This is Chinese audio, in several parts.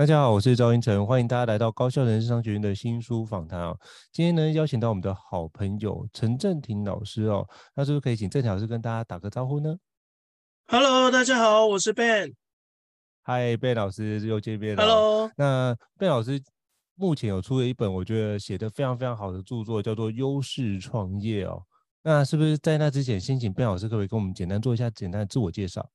大家好，我是赵英成，欢迎大家来到高效人生商学院的新书访谈啊。今天呢，邀请到我们的好朋友陈正廷老师哦，那是不是可以请政廷老师跟大家打个招呼呢？Hello，大家好，我是 Ben。Hi，Ben 老师又见面了。Hello，那 Ben 老师目前有出了一本我觉得写的非常非常好的著作，叫做《优势创业》哦。那是不是在那之前，先请 Ben 老师可不可以跟我们简单做一下简单的自我介绍？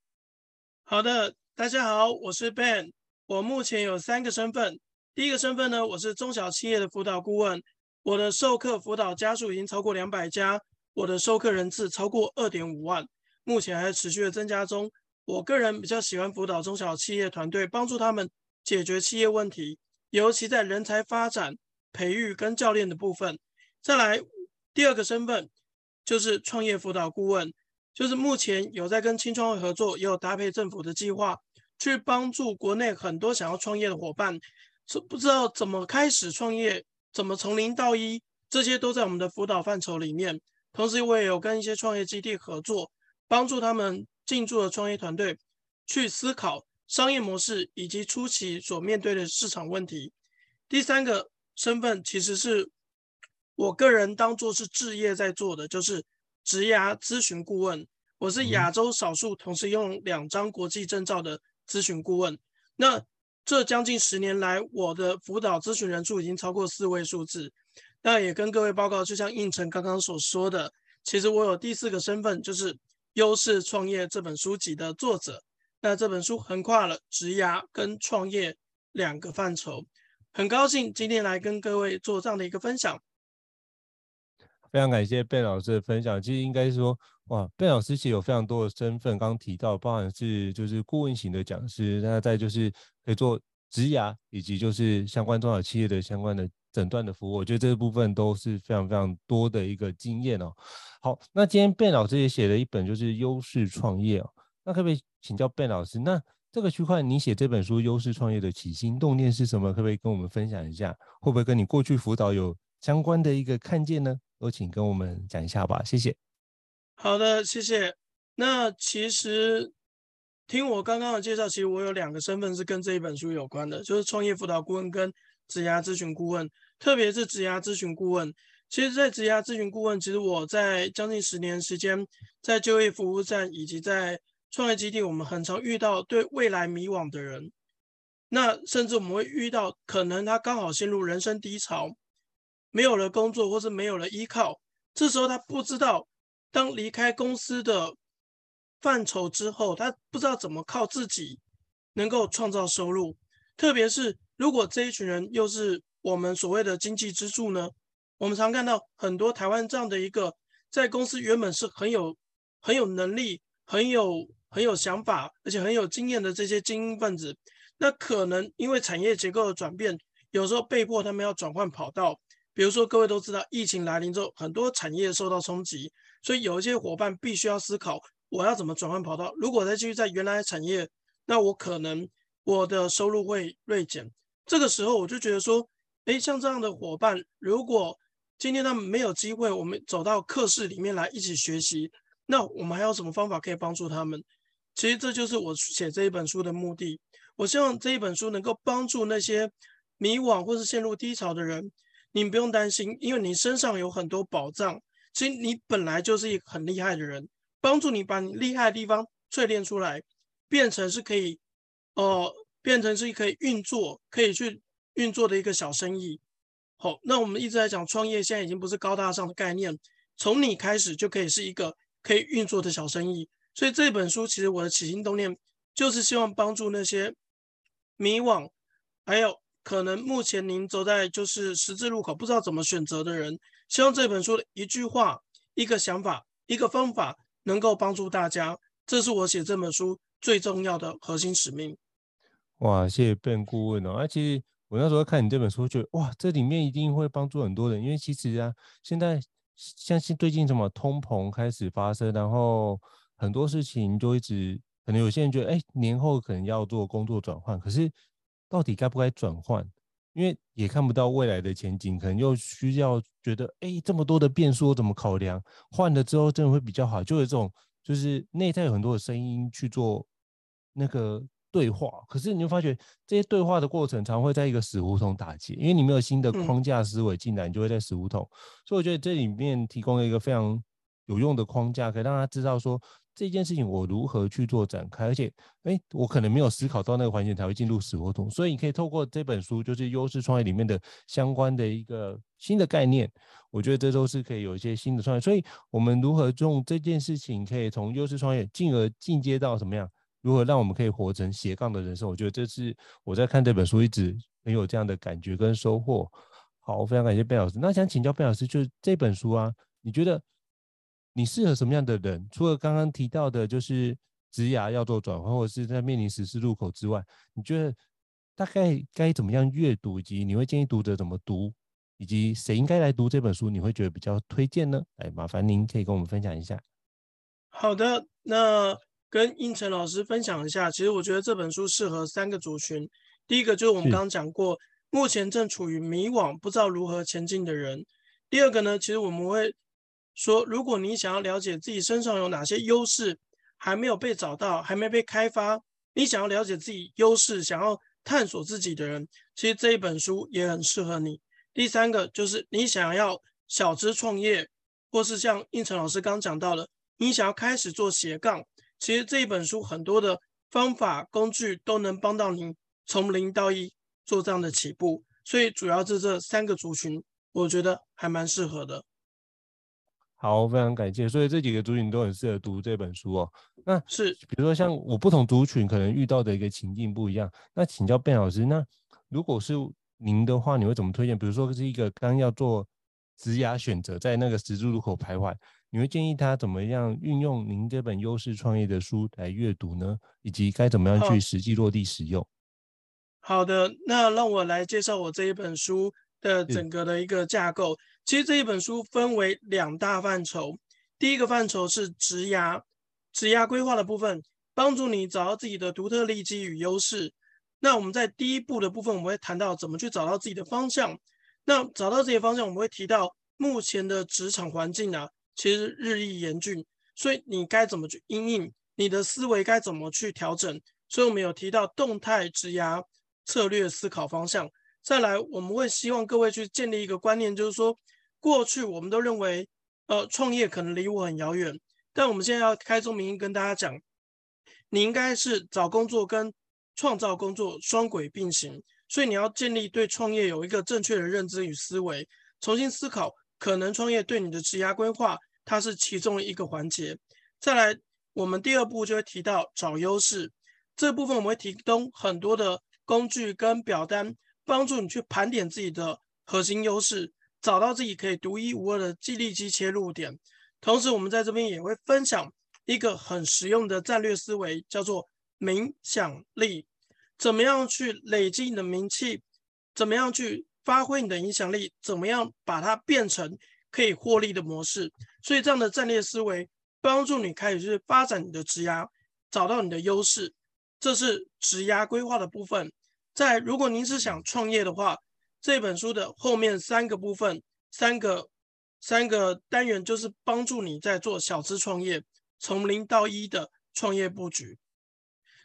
好的，大家好，我是 Ben。我目前有三个身份，第一个身份呢，我是中小企业的辅导顾问，我的授课辅导家数已经超过两百家，我的授课人次超过二点五万，目前还在持续的增加中。我个人比较喜欢辅导中小企业团队，帮助他们解决企业问题，尤其在人才发展、培育跟教练的部分。再来，第二个身份就是创业辅导顾问，就是目前有在跟青创会合作，也有搭配政府的计划。去帮助国内很多想要创业的伙伴，是不知道怎么开始创业，怎么从零到一，这些都在我们的辅导范畴里面。同时，我也有跟一些创业基地合作，帮助他们进驻的创业团队去思考商业模式以及初期所面对的市场问题。第三个身份其实是我个人当做是置业在做的，就是职涯咨询顾问。我是亚洲少数同时拥有两张国际证照的。咨询顾问，那这将近十年来，我的辅导咨询人数已经超过四位数字。那也跟各位报告，就像胤丞刚刚所说的，其实我有第四个身份，就是《优势创业》这本书籍的作者。那这本书横跨了职涯跟创业两个范畴，很高兴今天来跟各位做这样的一个分享。非常感谢贝老师的分享。其实应该说，哇贝老师其实有非常多的身份，刚刚提到，包含是就是顾问型的讲师，那再就是可以做职涯，以及就是相关中小企业的相关的诊断的服务。我觉得这部分都是非常非常多的一个经验哦。好，那今天贝老师也写了一本就是优势创业哦。那可不可以请教贝老师，那这个区块你写这本书优势创业的起心动念是什么？可不可以跟我们分享一下？会不会跟你过去辅导有相关的一个看见呢？都请跟我们讲一下吧，谢谢。好的，谢谢。那其实听我刚刚的介绍，其实我有两个身份是跟这一本书有关的，就是创业辅导顾问跟职涯咨询顾问。特别是职涯咨询顾问，其实，在职涯咨询顾问，其实我在将近十年时间，在就业服务站以及在创业基地，我们很常遇到对未来迷惘的人。那甚至我们会遇到，可能他刚好陷入人生低潮。没有了工作，或是没有了依靠，这时候他不知道，当离开公司的范畴之后，他不知道怎么靠自己能够创造收入。特别是如果这一群人又是我们所谓的经济支柱呢？我们常看到很多台湾这样的一个在公司原本是很有很有能力、很有很有想法，而且很有经验的这些精英分子，那可能因为产业结构的转变，有时候被迫他们要转换跑道。比如说各位都知道，疫情来临之后，很多产业受到冲击，所以有一些伙伴必须要思考，我要怎么转换跑道。如果再继续在原来的产业，那我可能我的收入会锐减。这个时候我就觉得说，诶，像这样的伙伴，如果今天他们没有机会，我们走到课室里面来一起学习，那我们还有什么方法可以帮助他们？其实这就是我写这一本书的目的。我希望这一本书能够帮助那些迷惘或是陷入低潮的人。你不用担心，因为你身上有很多宝藏。其实你本来就是一个很厉害的人，帮助你把你厉害的地方淬炼出来，变成是可以，呃，变成是可以运作、可以去运作的一个小生意。好，那我们一直在讲创业，现在已经不是高大上的概念，从你开始就可以是一个可以运作的小生意。所以这本书其实我的起心动念就是希望帮助那些迷惘，还有。可能目前您走在就是十字路口，不知道怎么选择的人，希望这本书的一句话、一个想法、一个方法，能够帮助大家。这是我写这本书最重要的核心使命。哇，谢谢 Ben 顾问哦。而、啊、其实我那时候看你这本书，觉得哇，这里面一定会帮助很多人，因为其实啊，现在像是最近什么通膨开始发生，然后很多事情就一直，可能有些人觉得，哎，年后可能要做工作转换，可是。到底该不该转换？因为也看不到未来的前景，可能又需要觉得，哎，这么多的变数怎么考量？换了之后真的会比较好，就有这种就是内在有很多的声音去做那个对话。可是你会发觉这些对话的过程，常会在一个死胡同打结，因为你没有新的框架思维进来，你就会在死胡同。所以我觉得这里面提供了一个非常有用的框架，可以让他知道说。这件事情我如何去做展开？而且，哎，我可能没有思考到那个环节才会进入死胡同。所以，你可以透过这本书，就是优势创业里面的相关的一个新的概念，我觉得这都是可以有一些新的创业。所以，我们如何用这件事情，可以从优势创业进而进阶到什么样？如何让我们可以活成斜杠的人生？我觉得这是我在看这本书一直很有这样的感觉跟收获。好，我非常感谢贝老师。那想请教贝老师，就是这本书啊，你觉得？你适合什么样的人？除了刚刚提到的，就是职涯要做转换，或者是在面临十字路口之外，你觉得大概该怎么样阅读，以及你会建议读者怎么读，以及谁应该来读这本书？你会觉得比较推荐呢？哎，麻烦您可以跟我们分享一下。好的，那跟应成老师分享一下。其实我觉得这本书适合三个族群。第一个就是我们刚刚讲过，目前正处于迷惘、不知道如何前进的人。第二个呢，其实我们会。说，如果你想要了解自己身上有哪些优势还没有被找到，还没被开发，你想要了解自己优势，想要探索自己的人，其实这一本书也很适合你。第三个就是你想要小资创业，或是像胤丞老师刚讲到的，你想要开始做斜杠，其实这一本书很多的方法工具都能帮到你从零到一做这样的起步。所以主要是这三个族群，我觉得还蛮适合的。好，非常感谢。所以这几个族群都很适合读这本书哦。那是，比如说像我不同族群可能遇到的一个情境不一样。那请教 Ben 老师，那如果是您的话，你会怎么推荐？比如说是一个刚要做职涯选择，在那个十字路口徘徊，你会建议他怎么样运用您这本优势创业的书来阅读呢？以及该怎么样去实际落地使用？好，好的，那让我来介绍我这一本书的整个的一个架构。其实这一本书分为两大范畴，第一个范畴是职涯，职涯规划的部分，帮助你找到自己的独特利基与优势。那我们在第一步的部分，我们会谈到怎么去找到自己的方向。那找到这些方向，我们会提到目前的职场环境啊，其实日益严峻，所以你该怎么去因应，你的思维该怎么去调整。所以我们有提到动态职涯策略思考方向。再来，我们会希望各位去建立一个观念，就是说。过去我们都认为，呃，创业可能离我很遥远，但我们现在要开宗明义跟大家讲，你应该是找工作跟创造工作双轨并行，所以你要建立对创业有一个正确的认知与思维，重新思考可能创业对你的职涯规划，它是其中一个环节。再来，我们第二步就会提到找优势，这部分我们会提供很多的工具跟表单，帮助你去盘点自己的核心优势。找到自己可以独一无二的激励机切入点，同时我们在这边也会分享一个很实用的战略思维，叫做冥想力。怎么样去累积你的名气？怎么样去发挥你的影响力，怎么样把它变成可以获利的模式。所以这样的战略思维帮助你开始去发展你的职涯，找到你的优势。这是职涯规划的部分。在如果您是想创业的话，这本书的后面三个部分，三个三个单元就是帮助你在做小资创业，从零到一的创业布局。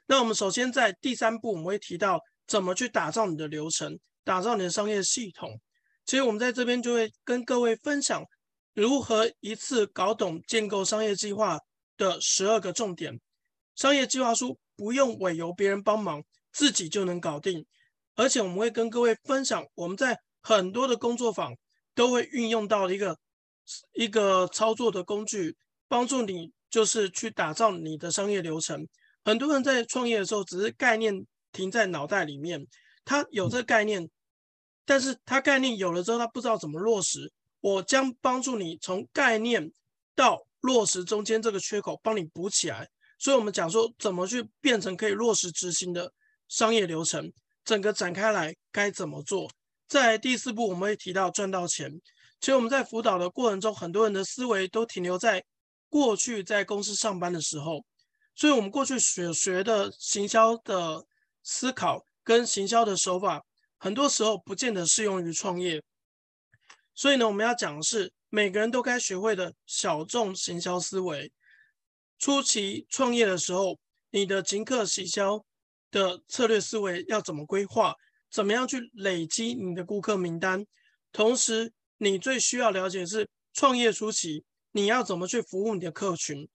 那我们首先在第三步，我们会提到怎么去打造你的流程，打造你的商业系统。其实我们在这边就会跟各位分享如何一次搞懂建构商业计划的十二个重点。商业计划书不用委由别人帮忙，自己就能搞定。而且我们会跟各位分享，我们在很多的工作坊都会运用到一个一个操作的工具，帮助你就是去打造你的商业流程。很多人在创业的时候，只是概念停在脑袋里面，他有这个概念，但是他概念有了之后，他不知道怎么落实。我将帮助你从概念到落实中间这个缺口，帮你补起来。所以，我们讲说怎么去变成可以落实执行的商业流程。整个展开来该怎么做？在第四步，我们会提到赚到钱。其实我们在辅导的过程中，很多人的思维都停留在过去在公司上班的时候，所以我们过去所学的行销的思考跟行销的手法，很多时候不见得适用于创业。所以呢，我们要讲的是每个人都该学会的小众行销思维。初期创业的时候，你的即刻行销。的策略思维要怎么规划？怎么样去累积你的顾客名单？同时，你最需要了解的是创业初期你要怎么去服务你的客群，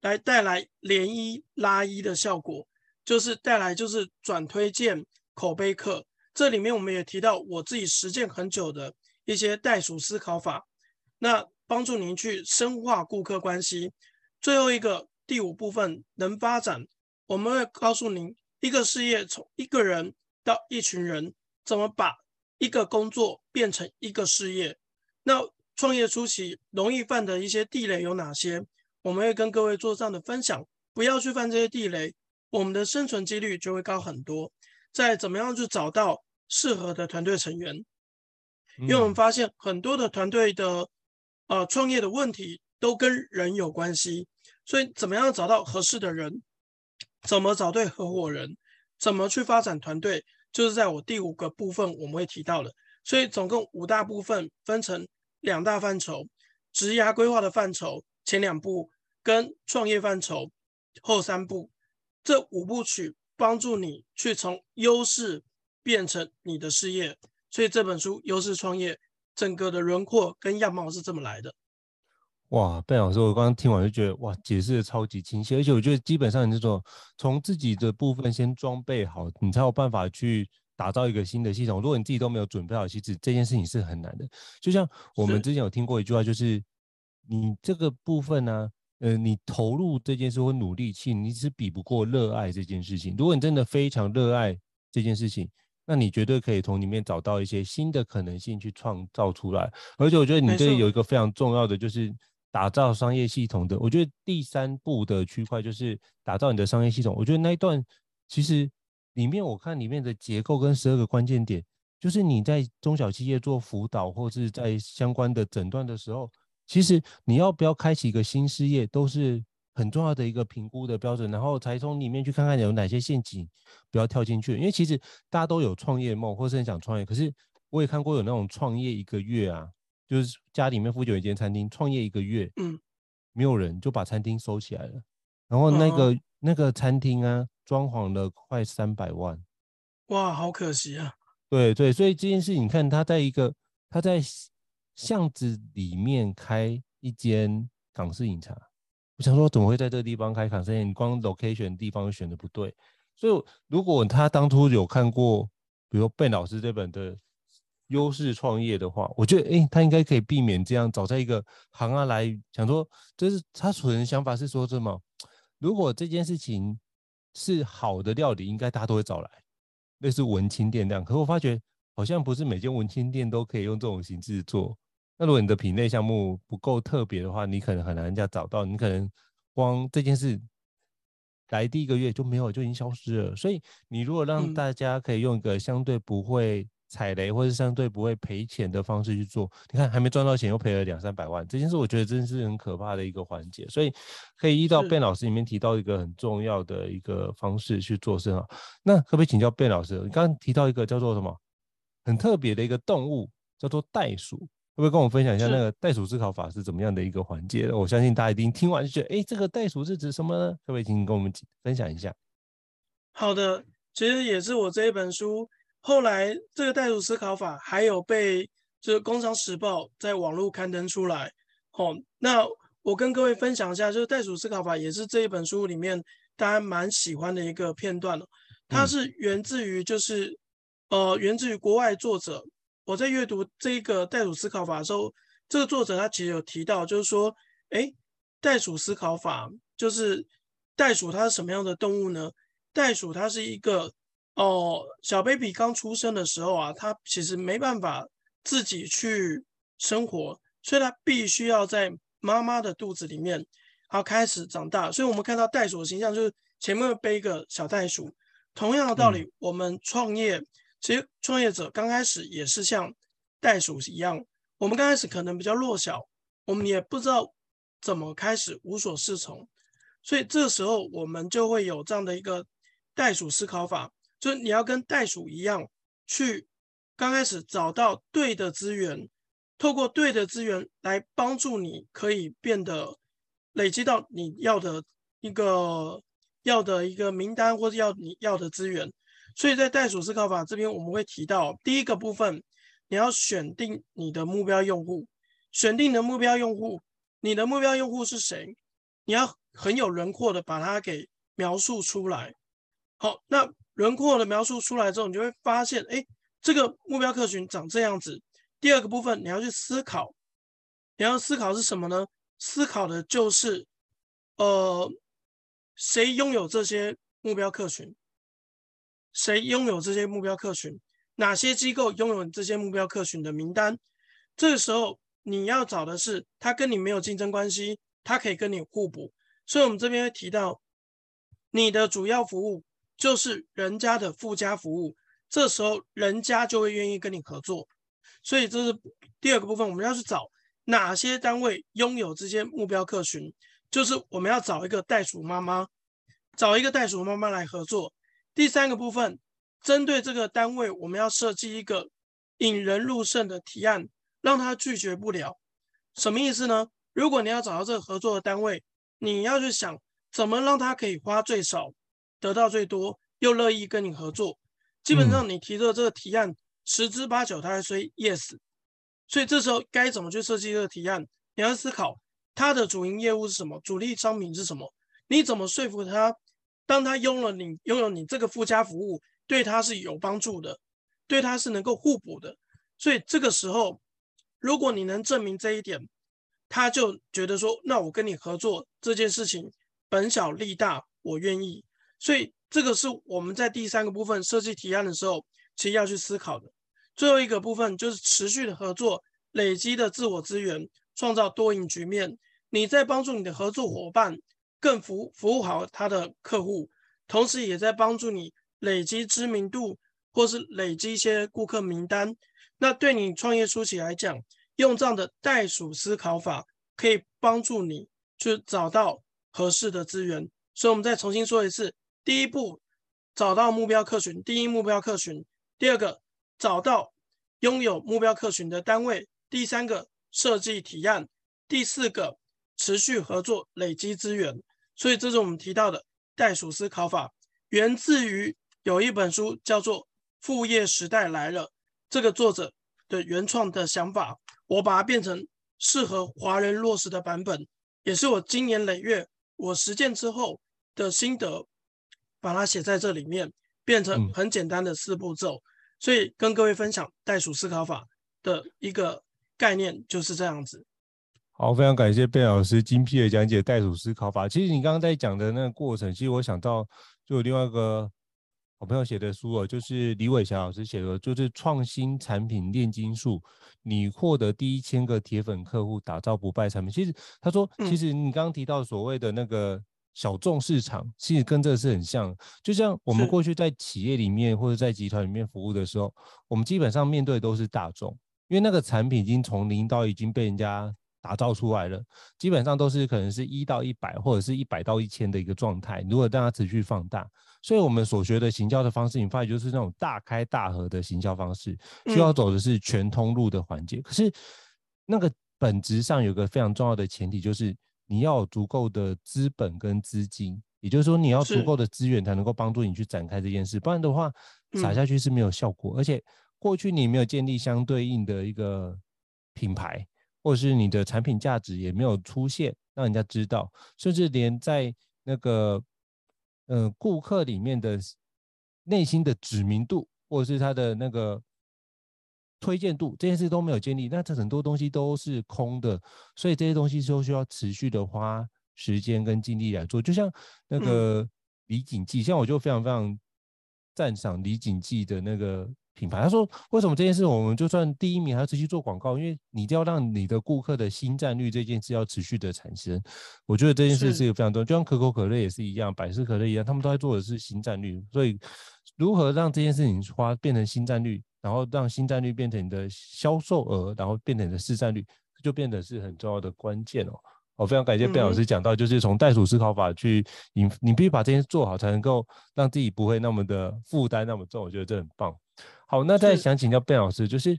来带来连一拉一的效果，就是带来就是转推荐口碑客。这里面我们也提到我自己实践很久的一些袋鼠思考法，那帮助您去深化顾客关系。最后一个第五部分能发展，我们会告诉您。一个事业从一个人到一群人，怎么把一个工作变成一个事业？那创业初期容易犯的一些地雷有哪些？我们会跟各位做这样的分享，不要去犯这些地雷，我们的生存几率就会高很多。再怎么样去找到适合的团队成员，因为我们发现很多的团队的呃创业的问题都跟人有关系，所以怎么样找到合适的人？怎么找对合伙人？怎么去发展团队？就是在我第五个部分我们会提到的。所以总共五大部分分成两大范畴：职涯规划的范畴前两步，跟创业范畴后三步。这五部曲帮助你去从优势变成你的事业。所以这本书《优势创业》整个的轮廓跟样貌是这么来的。哇，Ben 老师，我刚刚听完就觉得哇，解释的超级清晰，而且我觉得基本上你这种从自己的部分先装备好，你才有办法去打造一个新的系统。如果你自己都没有准备好，其实这件事情是很难的。就像我们之前有听过一句话，就是你这个部分呢、啊，呃，你投入这件事或努力去，你是比不过热爱这件事情。如果你真的非常热爱这件事情，那你绝对可以从里面找到一些新的可能性去创造出来。而且我觉得你这里有一个非常重要的就是。打造商业系统的，我觉得第三步的区块就是打造你的商业系统。我觉得那一段其实里面，我看里面的结构跟十二个关键点，就是你在中小企业做辅导或是在相关的诊断的时候，其实你要不要开启一个新事业，都是很重要的一个评估的标准。然后才从里面去看看有哪些陷阱不要跳进去。因为其实大家都有创业梦，或是很想创业，可是我也看过有那种创业一个月啊。就是家里面附近有一间餐厅，创业一个月，嗯，没有人就把餐厅收起来了。然后那个、嗯、那个餐厅啊，装潢了快三百万，哇，好可惜啊。对对，所以这件事你看，他在一个他在巷子里面开一间港式饮茶，我想说怎么会在这个地方开港式饮光 location 地方选的不对。所以如果他当初有看过，比如说 Ben 老师这本的。优势创业的话，我觉得，诶、欸，他应该可以避免这样，找在一个行啊来想说，就是他所人的想法是说什么？如果这件事情是好的料理，应该大家都会找来，类似文青店这样。可是我发觉，好像不是每间文青店都可以用这种形式做。那如果你的品类项目不够特别的话，你可能很难人家找到，你可能光这件事来第一个月就没有，就已经消失了。所以，你如果让大家可以用一个相对不会。踩雷，或是相对不会赔钱的方式去做。你看，还没赚到钱，又赔了两三百万，这件事我觉得真是很可怕的一个环节。所以可以依照 Ben 老师里面提到一个很重要的一个方式去做事啊。那可不可以请教 Ben 老师？你刚刚提到一个叫做什么很特别的一个动物，叫做袋鼠，会不会跟我们分享一下那个袋鼠思考法是怎么样的一个环节？我相信大家一定听完就觉得，哎，这个袋鼠是指什么呢？可不可以请你跟我们分享一下？好的，其实也是我这一本书。后来这个袋鼠思考法还有被就是《工商时报》在网络刊登出来。哦，那我跟各位分享一下，就是袋鼠思考法也是这一本书里面大家蛮喜欢的一个片段。它是源自于就是、嗯、呃源自于国外作者。我在阅读这个袋鼠思考法的时候，这个作者他其实有提到，就是说，哎，袋鼠思考法就是袋鼠它是什么样的动物呢？袋鼠它是一个哦，小 baby 刚出生的时候啊，他其实没办法自己去生活，所以他必须要在妈妈的肚子里面，然后开始长大。所以我们看到袋鼠的形象就是前面会背一个小袋鼠。同样的道理，嗯、我们创业，其实创业者刚开始也是像袋鼠一样，我们刚开始可能比较弱小，我们也不知道怎么开始，无所适从，所以这时候我们就会有这样的一个。袋鼠思考法，就是你要跟袋鼠一样，去刚开始找到对的资源，透过对的资源来帮助你，可以变得累积到你要的一个要的一个名单，或者要你要的资源。所以在袋鼠思考法这边，我们会提到第一个部分，你要选定你的目标用户，选定你的目标用户，你的目标用户是谁？你要很有轮廓的把它给描述出来。好，那轮廓的描述出来之后，你就会发现，哎，这个目标客群长这样子。第二个部分，你要去思考，你要思考是什么呢？思考的就是，呃，谁拥有这些目标客群？谁拥有这些目标客群？哪些机构拥有这些目标客群的名单？这个时候，你要找的是他跟你没有竞争关系，他可以跟你互补。所以，我们这边会提到你的主要服务。就是人家的附加服务，这时候人家就会愿意跟你合作，所以这是第二个部分，我们要去找哪些单位拥有这些目标客群，就是我们要找一个袋鼠妈妈，找一个袋鼠妈妈来合作。第三个部分，针对这个单位，我们要设计一个引人入胜的提案，让他拒绝不了。什么意思呢？如果你要找到这个合作的单位，你要去想怎么让他可以花最少。得到最多，又乐意跟你合作，基本上你提的这个提案，十之八九他会说 yes。所以这时候该怎么去设计这个提案？你要思考他的主营业务是什么，主力商品是什么？你怎么说服他？当他拥了你拥有你这个附加服务，对他是有帮助的，对他是能够互补的。所以这个时候，如果你能证明这一点，他就觉得说，那我跟你合作这件事情，本小利大，我愿意。所以这个是我们在第三个部分设计提案的时候，其实要去思考的。最后一个部分就是持续的合作，累积的自我资源，创造多赢局面。你在帮助你的合作伙伴更服服务好他的客户，同时也在帮助你累积知名度，或是累积一些顾客名单。那对你创业初期来讲，用这样的袋鼠思考法，可以帮助你去找到合适的资源。所以，我们再重新说一次。第一步，找到目标客群。第一目标客群。第二个，找到拥有目标客群的单位。第三个，设计提案。第四个，持续合作，累积资源。所以，这是我们提到的袋鼠思考法，源自于有一本书叫做《副业时代来了》，这个作者的原创的想法，我把它变成适合华人落实的版本，也是我经年累月我实践之后的心得。把它写在这里面，变成很简单的四步骤，嗯、所以跟各位分享袋鼠思考法的一个概念就是这样子。好，非常感谢 Ben 老师精辟的讲解袋鼠思考法。其实你刚刚在讲的那个过程，其实我想到就有另外一个好朋友写的书哦，就是李伟霞老师写的，就是创新产品炼金术，你获得第一千个铁粉客户，打造不败产品。其实他说，其实你刚刚提到所谓的那个。小众市场，其实跟这个是很像。就像我们过去在企业里面或者在集团里面服务的时候，我们基本上面对的都是大众，因为那个产品已经从零到已经被人家打造出来了，基本上都是可能是一到一百或者是一百到一千的一个状态。如果让它持续放大，所以我们所学的行销的方式，你发现就是那种大开大合的行销方式，需要走的是全通路的环节。可是那个本质上有个非常重要的前提，就是。你要有足够的资本跟资金，也就是说，你要足够的资源才能够帮助你去展开这件事，不然的话，撒下去是没有效果。而且过去你没有建立相对应的一个品牌，或者是你的产品价值也没有出现，让人家知道，甚至连在那个呃顾客里面的内心的知名度，或者是他的那个。推荐度这件事都没有建立，那这很多东西都是空的，所以这些东西都需要持续的花时间跟精力来做。就像那个李锦记，像我就非常非常赞赏李锦记的那个品牌。他说，为什么这件事我们就算第一名还要持续做广告？因为你就要让你的顾客的新战率这件事要持续的产生。我觉得这件事是一个非常重要，就像可口可乐也是一样，百事可乐一样，他们都在做的是新战率。所以如何让这件事情花变成新战率？然后让新战率变成你的销售额，然后变成你的市占率，就变得是很重要的关键哦。我非常感谢 Ben 老师讲到，就是从袋鼠思考法去引，你必须把这件事做好，才能够让自己不会那么的负担那么重。我觉得这很棒。好，那再想请教 Ben 老师，就是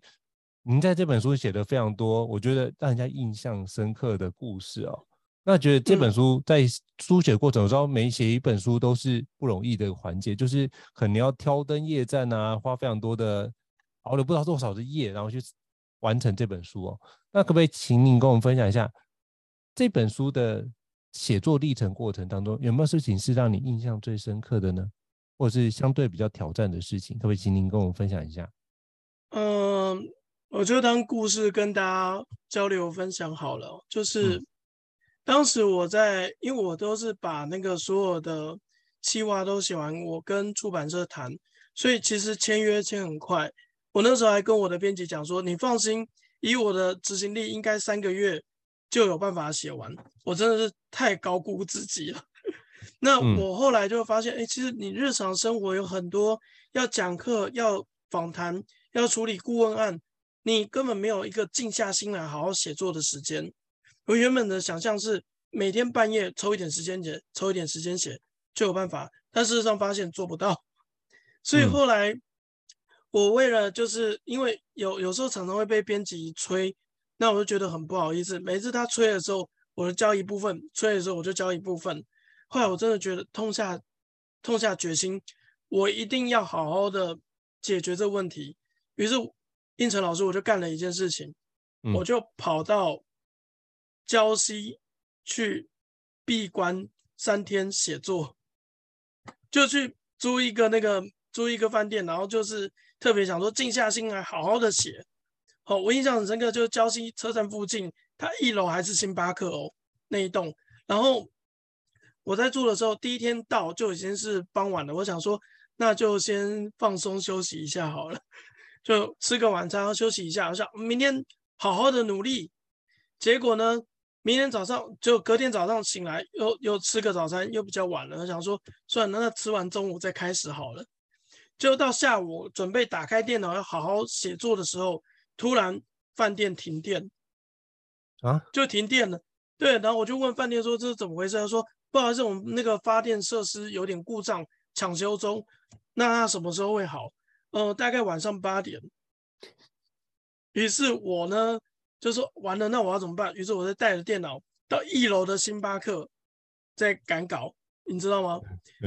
您在这本书写的非常多，我觉得让人家印象深刻的故事哦。那觉得这本书在书写过程中，每写一本书都是不容易的环节，就是可能要挑灯夜战啊，花非常多的。熬了不知道多少的夜，然后去完成这本书哦。那可不可以请您跟我们分享一下这本书的写作历程过程当中，有没有事情是让你印象最深刻的呢？或者是相对比较挑战的事情，可不可以请您跟我们分享一下？嗯，我就当故事跟大家交流分享好了。就是当时我在，因为我都是把那个所有的企划都写完，我跟出版社谈，所以其实签约签很快。我那时候还跟我的编辑讲说：“你放心，以我的执行力，应该三个月就有办法写完。”我真的是太高估自己了。那我后来就发现，哎，其实你日常生活有很多要讲课、要访谈、要处理顾问案，你根本没有一个静下心来好好写作的时间。我原本的想象是每天半夜抽一点时间写，抽一点时间写就有办法，但事实上发现做不到。所以后来。我为了就是因为有有时候常常会被编辑催，那我就觉得很不好意思。每次他催的时候，我就交一部分；催的时候，我就交一部分。后来我真的觉得痛下痛下决心，我一定要好好的解决这个问题。于是应成老师，我就干了一件事情，我就跑到礁溪去闭关三天写作，就去租一个那个租一个饭店，然后就是。特别想说，静下心来好好的写。好，我印象很深刻，就是礁溪车站附近，它一楼还是星巴克哦，那一栋。然后我在住的时候，第一天到就已经是傍晚了。我想说，那就先放松休息一下好了，就吃个晚餐，休息一下。我想明天好好的努力。结果呢，明天早上就隔天早上醒来，又又吃个早餐，又比较晚了。我想说，算了，那吃完中午再开始好了。就到下午准备打开电脑要好好写作的时候，突然饭店停电，啊，就停电了。对，然后我就问饭店说，这是怎么回事？他说不好意思，我们那个发电设施有点故障，抢修中。那他什么时候会好？呃，大概晚上八点。于是我呢就说完了，那我要怎么办？于是我就带着电脑到一楼的星巴克在赶稿，你知道吗？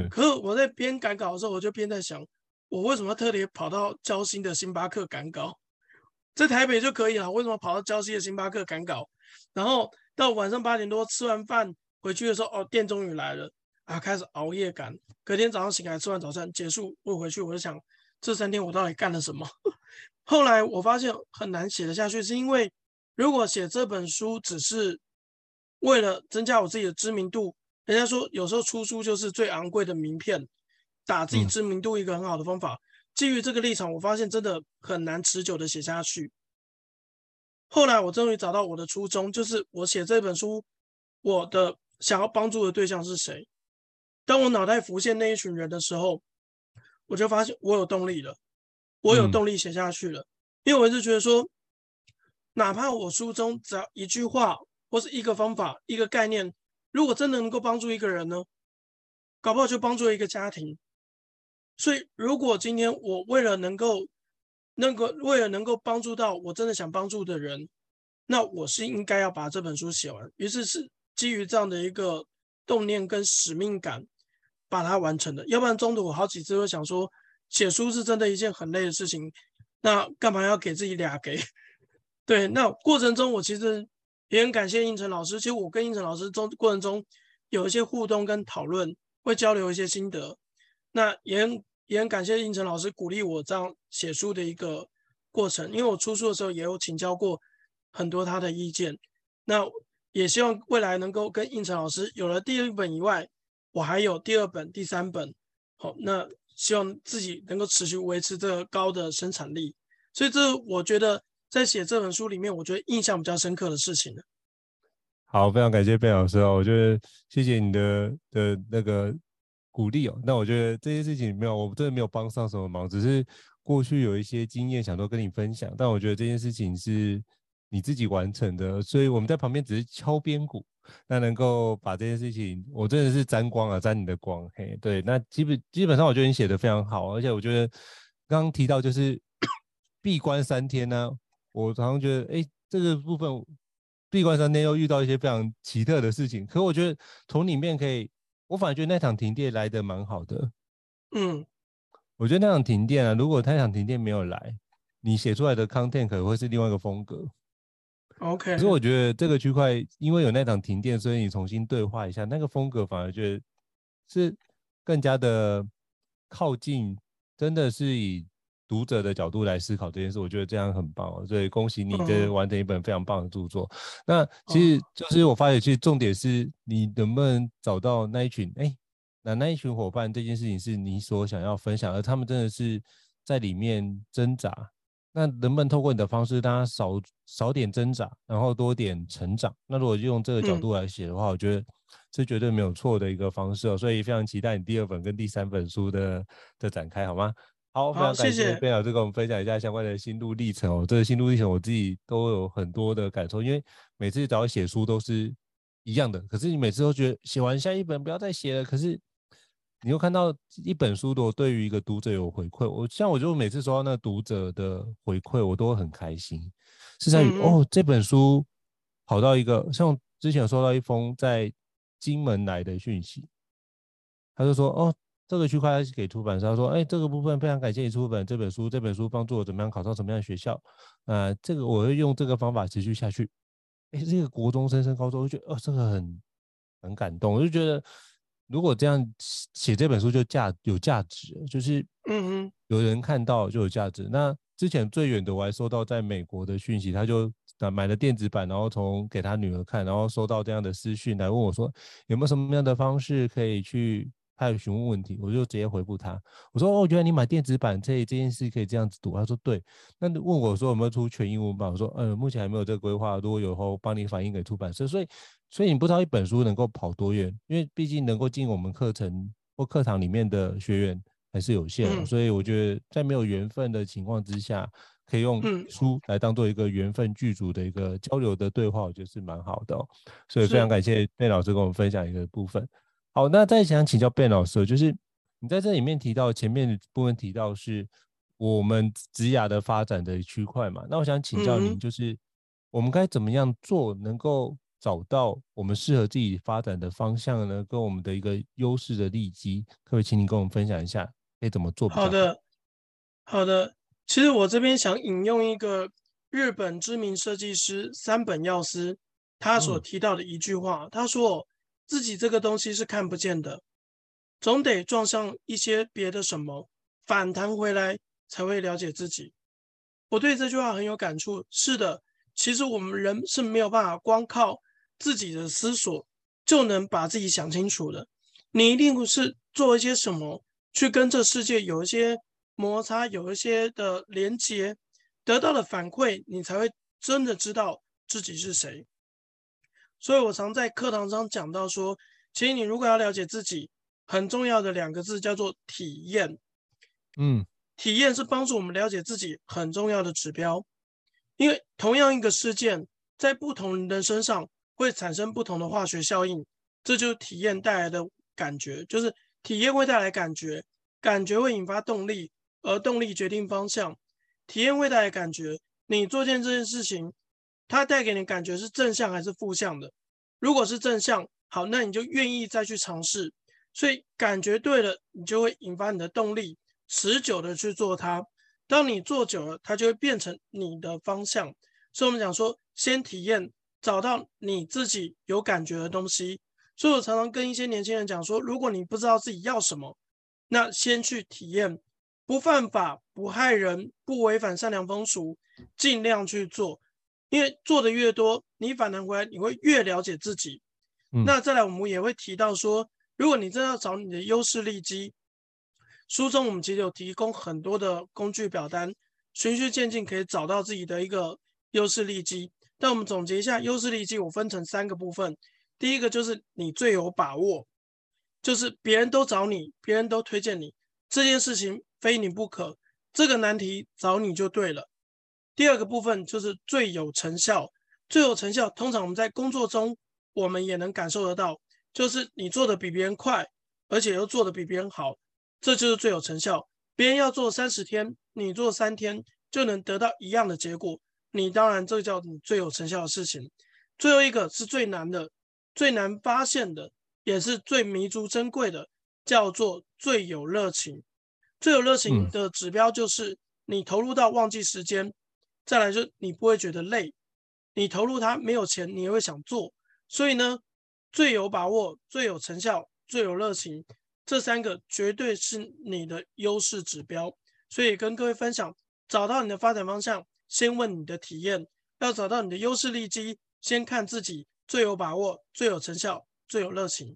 可是我在边赶稿的时候，我就边在想。我为什么要特别跑到交心的星巴克赶稿？在台北就可以了，为什么跑到交心的星巴克赶稿？然后到晚上八点多吃完饭回去的时候，哦，电终于来了啊，开始熬夜赶。隔天早上醒来吃完早餐结束，我回去我就想，这三天我到底干了什么？后来我发现很难写得下去，是因为如果写这本书只是为了增加我自己的知名度，人家说有时候出书就是最昂贵的名片。打自己知名度一个很好的方法。基于这个立场，我发现真的很难持久的写下去。后来我终于找到我的初衷，就是我写这本书，我的想要帮助的对象是谁？当我脑袋浮现那一群人的时候，我就发现我有动力了，我有动力写下去了。嗯、因为我一直觉得说，哪怕我书中只要一句话或是一个方法、一个概念，如果真的能够帮助一个人呢，搞不好就帮助一个家庭。所以，如果今天我为了能够，那个为了能够帮助到我真的想帮助的人，那我是应该要把这本书写完。于是是基于这样的一个动念跟使命感，把它完成的。要不然中途我好几次会想说，写书是真的一件很累的事情，那干嘛要给自己俩给？对，那过程中我其实也很感谢胤丞老师。其实我跟胤丞老师中过程中有一些互动跟讨论，会交流一些心得。那也很也很感谢胤丞老师鼓励我这样写书的一个过程，因为我出书的时候也有请教过很多他的意见。那也希望未来能够跟胤丞老师有了第一本以外，我还有第二本、第三本。好，那希望自己能够持续维持这个高的生产力。所以这我觉得在写这本书里面，我觉得印象比较深刻的事情。好，非常感谢 Ben 老师哦，我觉得谢谢你的的那个。鼓励哦，那我觉得这些事情没有，我真的没有帮上什么忙，只是过去有一些经验想都跟你分享。但我觉得这件事情是你自己完成的，所以我们在旁边只是敲边鼓。那能够把这件事情，我真的是沾光啊，沾你的光。嘿，对，那基本基本上我觉得你写的非常好，而且我觉得刚刚提到就是 闭关三天呢、我常常觉得哎，这个部分闭关三天又遇到一些非常奇特的事情，可我觉得从里面可以。我反而觉得那场停电来的蛮好的，嗯，我觉得那场停电啊，如果那场停电没有来，你写出来的 content 可能会是另外一个风格。OK，可是我觉得这个区块因为有那场停电，所以你重新对话一下，那个风格反而觉得是更加的靠近，真的是以。读者的角度来思考这件事，我觉得这样很棒，所以恭喜你这完成一本非常棒的著作。嗯、那其实就是我发现，其实重点是你能不能找到那一群，哎，那那一群伙伴，这件事情是你所想要分享，而他们真的是在里面挣扎。那能不能透过你的方式，大家少少点挣扎，然后多点成长？那如果用这个角度来写的话，嗯、我觉得是绝对没有错的一个方式哦。所以非常期待你第二本跟第三本书的的展开，好吗？好，非常感谢 Ben 老师跟我们分享一下相关的心路历程哦。这个心路历程我自己都有很多的感受，因为每次只要写书都是一样的，可是你每次都觉得写完下一本不要再写了，可是你又看到一本书的对于一个读者有回馈，我像我就每次收到那读者的回馈，我都会很开心，是在于、嗯、哦这本书跑到一个像之前有收到一封在金门来的讯息，他就说哦。这个区块是给出版商说，哎，这个部分非常感谢你出版这本书，这本书帮助我怎么样考上什么样的学校，呃，这个我会用这个方法持续下去。哎，这个国中生升高中，我就觉得哦，这个很很感动，我就觉得如果这样写这本书就价有价值，就是嗯嗯，有人看到就有价值。那之前最远的我还收到在美国的讯息，他就买了电子版，然后从给他女儿看，然后收到这样的私讯来问我说，有没有什么样的方式可以去。他有询问问题，我就直接回复他。我说：“哦，原来你买电子版，这这件事可以这样子读。”他说：“对。”那问我说有没有出全英文版？我说：“呃，目前还没有这个规划。如果有后，帮你反映给出版社。”所以，所以你不知道一本书能够跑多远，因为毕竟能够进我们课程或课堂里面的学员还是有限的。嗯、所以我觉得在没有缘分的情况之下，可以用书来当做一个缘分剧组的一个交流的对话，我觉得是蛮好的、哦。所以非常感谢贝老师跟我们分享一个部分。好，那再想请教 Ben 老师，就是你在这里面提到前面的部分提到是我们职涯的发展的区块嘛？那我想请教您，就是我们该怎么样做，能够找到我们适合自己发展的方向呢？跟我们的一个优势的利基，可不可以请你跟我们分享一下，可以怎么做？好的，好的。其实我这边想引用一个日本知名设计师三本耀司他所提到的一句话，嗯、他说。自己这个东西是看不见的，总得撞上一些别的什么，反弹回来才会了解自己。我对这句话很有感触。是的，其实我们人是没有办法光靠自己的思索就能把自己想清楚的。你一定是做一些什么，去跟这世界有一些摩擦，有一些的连接，得到了反馈，你才会真的知道自己是谁。所以我常在课堂上讲到说，其实你如果要了解自己，很重要的两个字，叫做体验。嗯，体验是帮助我们了解自己很重要的指标，因为同样一个事件，在不同人的身上会产生不同的化学效应，这就是体验带来的感觉，就是体验会带来感觉，感觉会引发动力，而动力决定方向。体验会带来感觉，你做件这件事情，它带给你感觉是正向还是负向的？如果是正向，好，那你就愿意再去尝试。所以感觉对了，你就会引发你的动力，持久的去做它。当你做久了，它就会变成你的方向。所以我们讲说，先体验，找到你自己有感觉的东西。所以我常常跟一些年轻人讲说，如果你不知道自己要什么，那先去体验。不犯法，不害人，不违反善良风俗，尽量去做，因为做的越多，你反弹回来，你会越了解自己。嗯、那再来，我们也会提到说，如果你真的要找你的优势利基，书中我们其实有提供很多的工具表单，循序渐进可以找到自己的一个优势利基。但我们总结一下，优势利基我分成三个部分，第一个就是你最有把握，就是别人都找你，别人都推荐你这件事情。非你不可，这个难题找你就对了。第二个部分就是最有成效，最有成效，通常我们在工作中我们也能感受得到，就是你做的比别人快，而且又做的比别人好，这就是最有成效。别人要做三十天，你做三天就能得到一样的结果，你当然这叫你最有成效的事情。最后一个是最难的，最难发现的，也是最弥足珍贵的，叫做最有热情。最有热情的指标就是你投入到忘记时间，嗯、再来就是你不会觉得累，你投入它没有钱，你也会想做。所以呢，最有把握、最有成效、最有热情，这三个绝对是你的优势指标。所以跟各位分享，找到你的发展方向，先问你的体验；要找到你的优势利基，先看自己最有把握、最有成效、最有热情。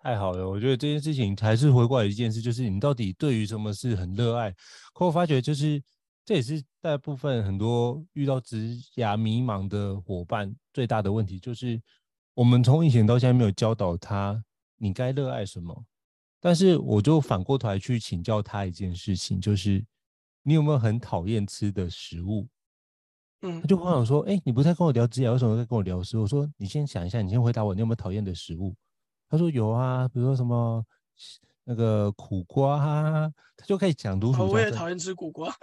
太好了，我觉得这件事情还是回过来一件事，就是你到底对于什么事很热爱。可我发觉，就是这也是大部分很多遇到职涯迷茫的伙伴最大的问题，就是我们从以前到现在没有教导他你该热爱什么。但是我就反过头来去请教他一件事情，就是你有没有很讨厌吃的食物？嗯，他就跟我说，哎，你不是在跟我聊职业，为什么在跟我聊食物？我说，你先想一下，你先回答我，你有没有讨厌的食物？他说有啊，比如说什么那个苦瓜，他就可以讲如数。我也讨厌吃苦瓜。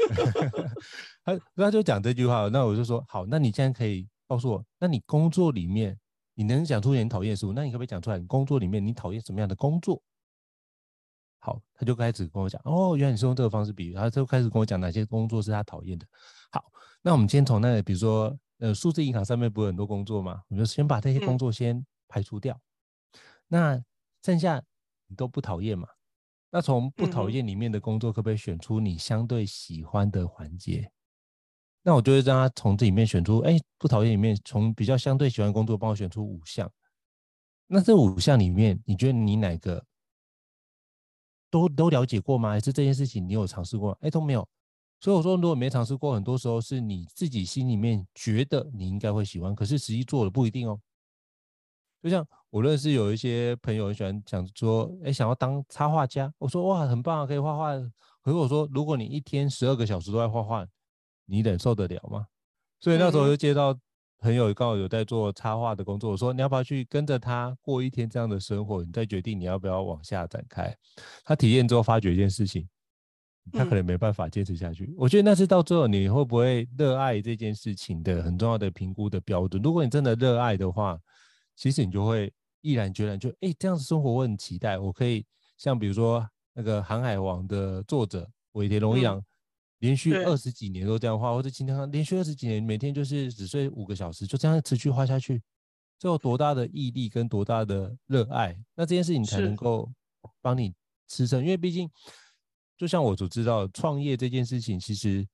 他他就讲这句话，那我就说好，那你现在可以告诉我，那你工作里面你能讲出你讨厌的事物，那你可不可以讲出来？你工作里面你讨厌什么样的工作？好，他就开始跟我讲，哦，原来你是用这个方式比喻，他就开始跟我讲哪些工作是他讨厌的。好，那我们先从那个，比如说呃，数字银行上面不是很多工作吗，我们就先把这些工作先排除掉。嗯那剩下你都不讨厌嘛？那从不讨厌里面的工作，可不可以选出你相对喜欢的环节？那我就会让他从这里面选出，哎，不讨厌里面从比较相对喜欢的工作，帮我选出五项。那这五项里面，你觉得你哪个都都了解过吗？还是这件事情你有尝试过？哎，都没有。所以我说，如果没尝试过，很多时候是你自己心里面觉得你应该会喜欢，可是实际做的不一定哦。就像我认识有一些朋友很喜欢讲说，哎，想要当插画家。我说哇，很棒啊，可以画画。可是我说，如果你一天十二个小时都在画画，你忍受得了吗？所以那时候就接到朋友刚好有在做插画的工作，我说你要不要去跟着他过一天这样的生活？你再决定你要不要往下展开。他体验之后发觉一件事情，他可能没办法坚持下去。我觉得那是到最后你会不会热爱这件事情的很重要的评估的标准。如果你真的热爱的话，其实你就会毅然决然就哎，这样子生活我很期待，我可以像比如说那个《航海王》的作者尾田荣一郎，连续二十几年都这样画，或者今天连续二十几年每天就是只睡五个小时，就这样持续画下去，这有多大的毅力跟多大的热爱？那这件事情才能够帮你支撑，因为毕竟就像我所知道，创业这件事情其实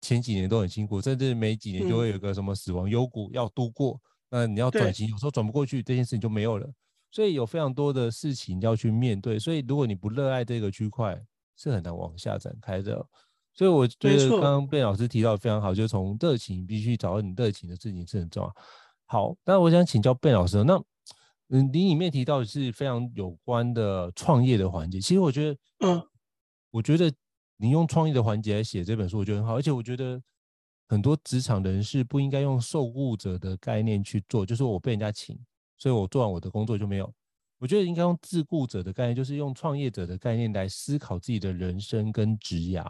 前几年都很辛苦，甚至每几年就会有个什么死亡幽谷要度过。那你要转型，有时候转不过去，这件事情就没有了。所以有非常多的事情要去面对。所以如果你不热爱这个区块，是很难往下展开的。所以我觉得刚刚 Ben 老师提到的非常好，就是从热情必须找到你热情的事情是很重要。好，那我想请教 Ben 老师，那嗯，你里面提到的是非常有关的创业的环节。其实我觉得，嗯，我觉得你用创业的环节来写这本书，我觉得很好。而且我觉得很多职场人士不应该用受雇者的概念去做，就是我被人家请，所以我做完我的工作就没有。我觉得应该用自雇者的概念，就是用创业者的概念来思考自己的人生跟职涯。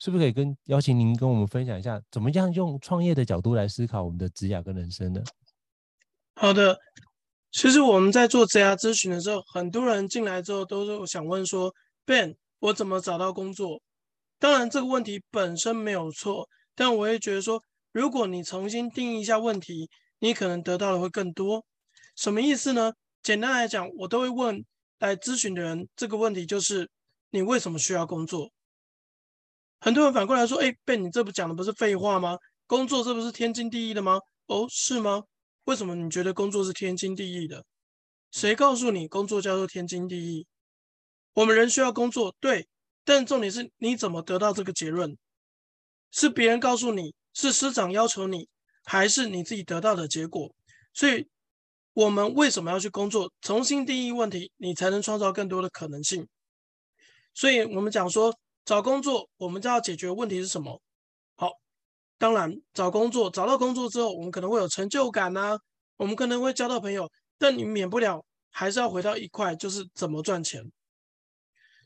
是不是可以跟邀请您跟我们分享一下，怎么样用创业的角度来思考我们的职涯跟人生呢？好的。其实我们在做职涯咨询的时候，很多人进来之后都是想问说：“Ben，我怎么找到工作？”当然这个问题本身没有错，但我也觉得说，如果你重新定义一下问题，你可能得到的会更多。什么意思呢？简单来讲，我都会问来咨询的人这个问题，就是你为什么需要工作？很多人反过来说：“哎，Ben，你这不讲的不是废话吗？工作这不是天经地义的吗？”哦，是吗？为什么你觉得工作是天经地义的？谁告诉你工作叫做天经地义？我们人需要工作，对，但重点是你怎么得到这个结论？是别人告诉你，是师长要求你，还是你自己得到的结果？所以，我们为什么要去工作？重新定义问题，你才能创造更多的可能性。所以我们讲说，找工作，我们就要解决问题是什么？好当然，找工作找到工作之后，我们可能会有成就感呐、我们可能会交到朋友，但你免不了还是要回到一块，就是怎么赚钱。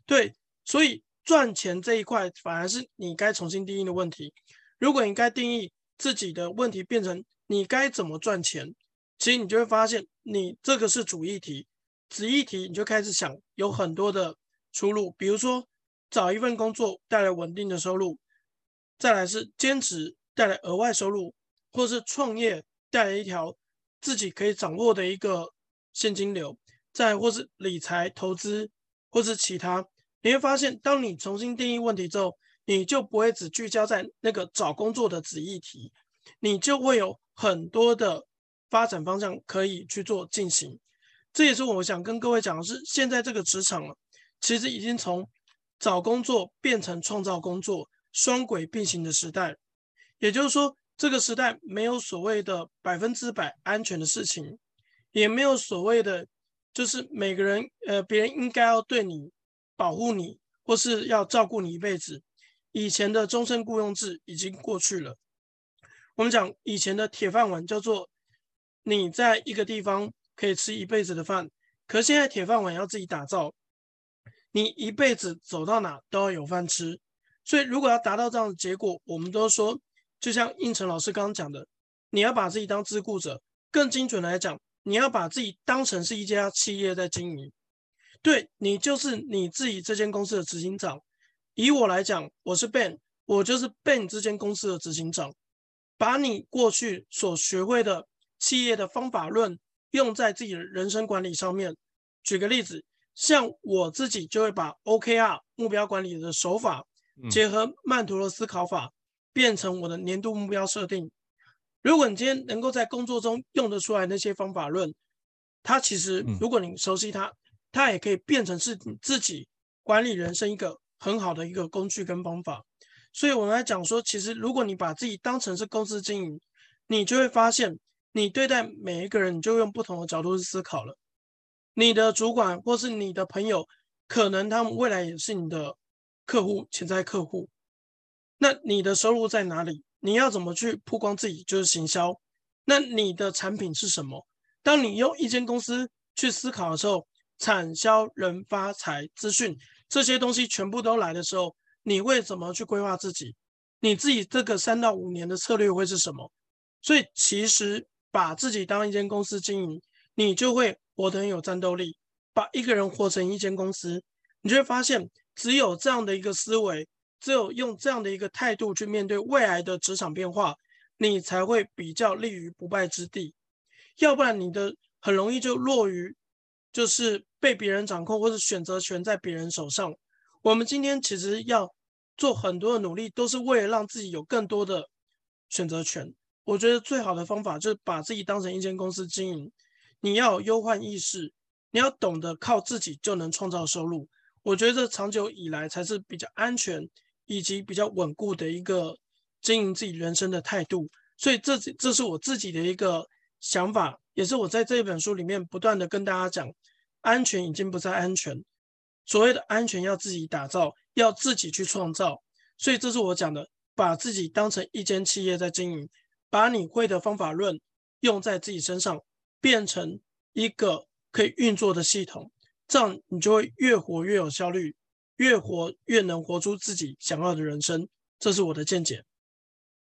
对，所以赚钱这一块反而是你该重新定义的问题。如果你该定义自己的问题变成你该怎么赚钱，其实你就会发现，你这个是主议题，子议题你就开始想有很多的出路，比如说找一份工作带来稳定的收入，再来是兼职。带来额外收入，或是创业带来一条自己可以掌握的一个现金流，再或是理财投资，或是其他，你会发现，当你重新定义问题之后，你就不会只聚焦在那个找工作的子议题，你就会有很多的发展方向可以去做进行。这也是我想跟各位讲的是，现在这个职场了，其实已经从找工作变成创造工作，双轨并行的时代。也就是说，这个时代没有所谓的百分之百安全的事情，也没有所谓的，就是每个人，呃，别人应该要对你保护你，或是要照顾你一辈子。以前的终身雇佣制已经过去了。我们讲以前的铁饭碗叫做你在一个地方可以吃一辈子的饭，可现在铁饭碗要自己打造，你一辈子走到哪都要有饭吃。所以，如果要达到这样的结果，我们都说。就像应成老师刚刚讲的，你要把自己当自雇者，更精准来讲，你要把自己当成是一家企业在经营。对，你就是你自己这间公司的执行长。以我来讲，我是 Ben，我就是 Ben 这间公司的执行长。把你过去所学会的企业的方法论用在自己的人生管理上面。举个例子，像我自己就会把 OKR 目标管理的手法结合曼陀罗思考法。变成我的年度目标设定。如果你今天能够在工作中用得出来那些方法论，它其实如果你熟悉它，它也可以变成是你自己管理人生一个很好的一个工具跟方法。所以我们来讲说，其实如果你把自己当成是公司经营，你就会发现，你对待每一个人，你就用不同的角度去思考了。你的主管或是你的朋友，可能他们未来也是你的客户，潜在客户。那你的收入在哪里？你要怎么去曝光自己？就是行销。那你的产品是什么？当你用一间公司去思考的时候，产销人发财资讯这些东西全部都来的时候，你会怎么去规划自己？你自己这个三到五年的策略会是什么？所以其实把自己当一间公司经营，你就会活得很有战斗力。把一个人活成一间公司，你就会发现，只有这样的一个思维。只有用这样的一个态度去面对未来的职场变化，你才会比较立于不败之地。要不然，你的很容易就落于就是被别人掌控，或者选择权在别人手上。我们今天其实要做很多的努力，都是为了让自己有更多的选择权。我觉得最好的方法就是把自己当成一间公司经营。你要忧患意识，你要懂得靠自己就能创造收入。我觉得这长久以来才是比较安全。以及比较稳固的一个经营自己人生的态度，所以这这是我自己的一个想法，也是我在这一本书里面不断的跟大家讲，安全已经不再安全，所谓的安全要自己打造，要自己去创造。所以这是我讲的，把自己当成一间企业在经营，把你会的方法论用在自己身上，变成一个可以运作的系统，这样你就会越活越有效率，越活越能活出自己想要的人生。这是我的见解。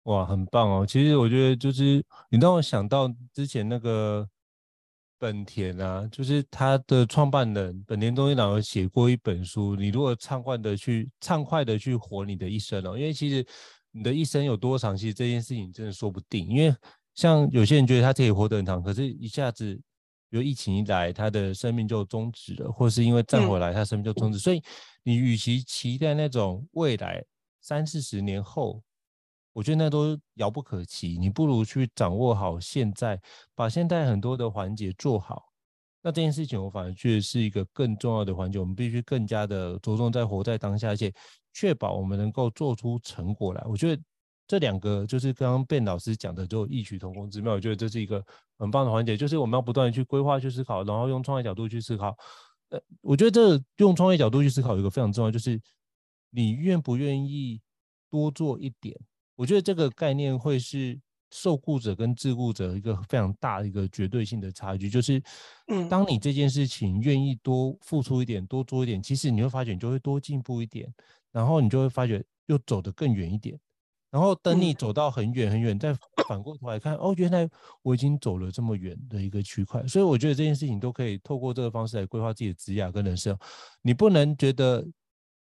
哇，很棒哦！其实我觉得就是你让我想到之前那个本田啊，就是他的创办人本田宗一郎有写过一本书。你如果畅快的去畅快的去活你的一生哦，因为其实你的一生有多长，其实这件事情真的说不定。因为像有些人觉得他可以活得很长，可是一下子比如疫情一来，他的生命就终止了，或是因为战火来，他生命就终止。嗯、所以你与其期待那种未来三四十年后。我觉得那都遥不可及，你不如去掌握好现在，把现在很多的环节做好。那这件事情，我反而觉得是一个更重要的环节，我们必须更加的着重在活在当下，而且确保我们能够做出成果来。我觉得这两个就是刚刚卞老师讲的，就异曲同工之妙。我觉得这是一个很棒的环节，就是我们要不断的去规划、去思考，然后用创业角度去思考。呃，我觉得这用创业角度去思考有一个非常重要，就是你愿不愿意多做一点。我觉得这个概念会是受雇者跟自雇者一个非常大的一个绝对性的差距，就是，当你这件事情愿意多付出一点，多做一点，其实你会发觉你就会多进步一点，然后你就会发觉又走得更远一点，然后等你走到很远很远，再反过头来看，哦，原来我已经走了这么远的一个区块，所以我觉得这件事情都可以透过这个方式来规划自己的职业跟人生，你不能觉得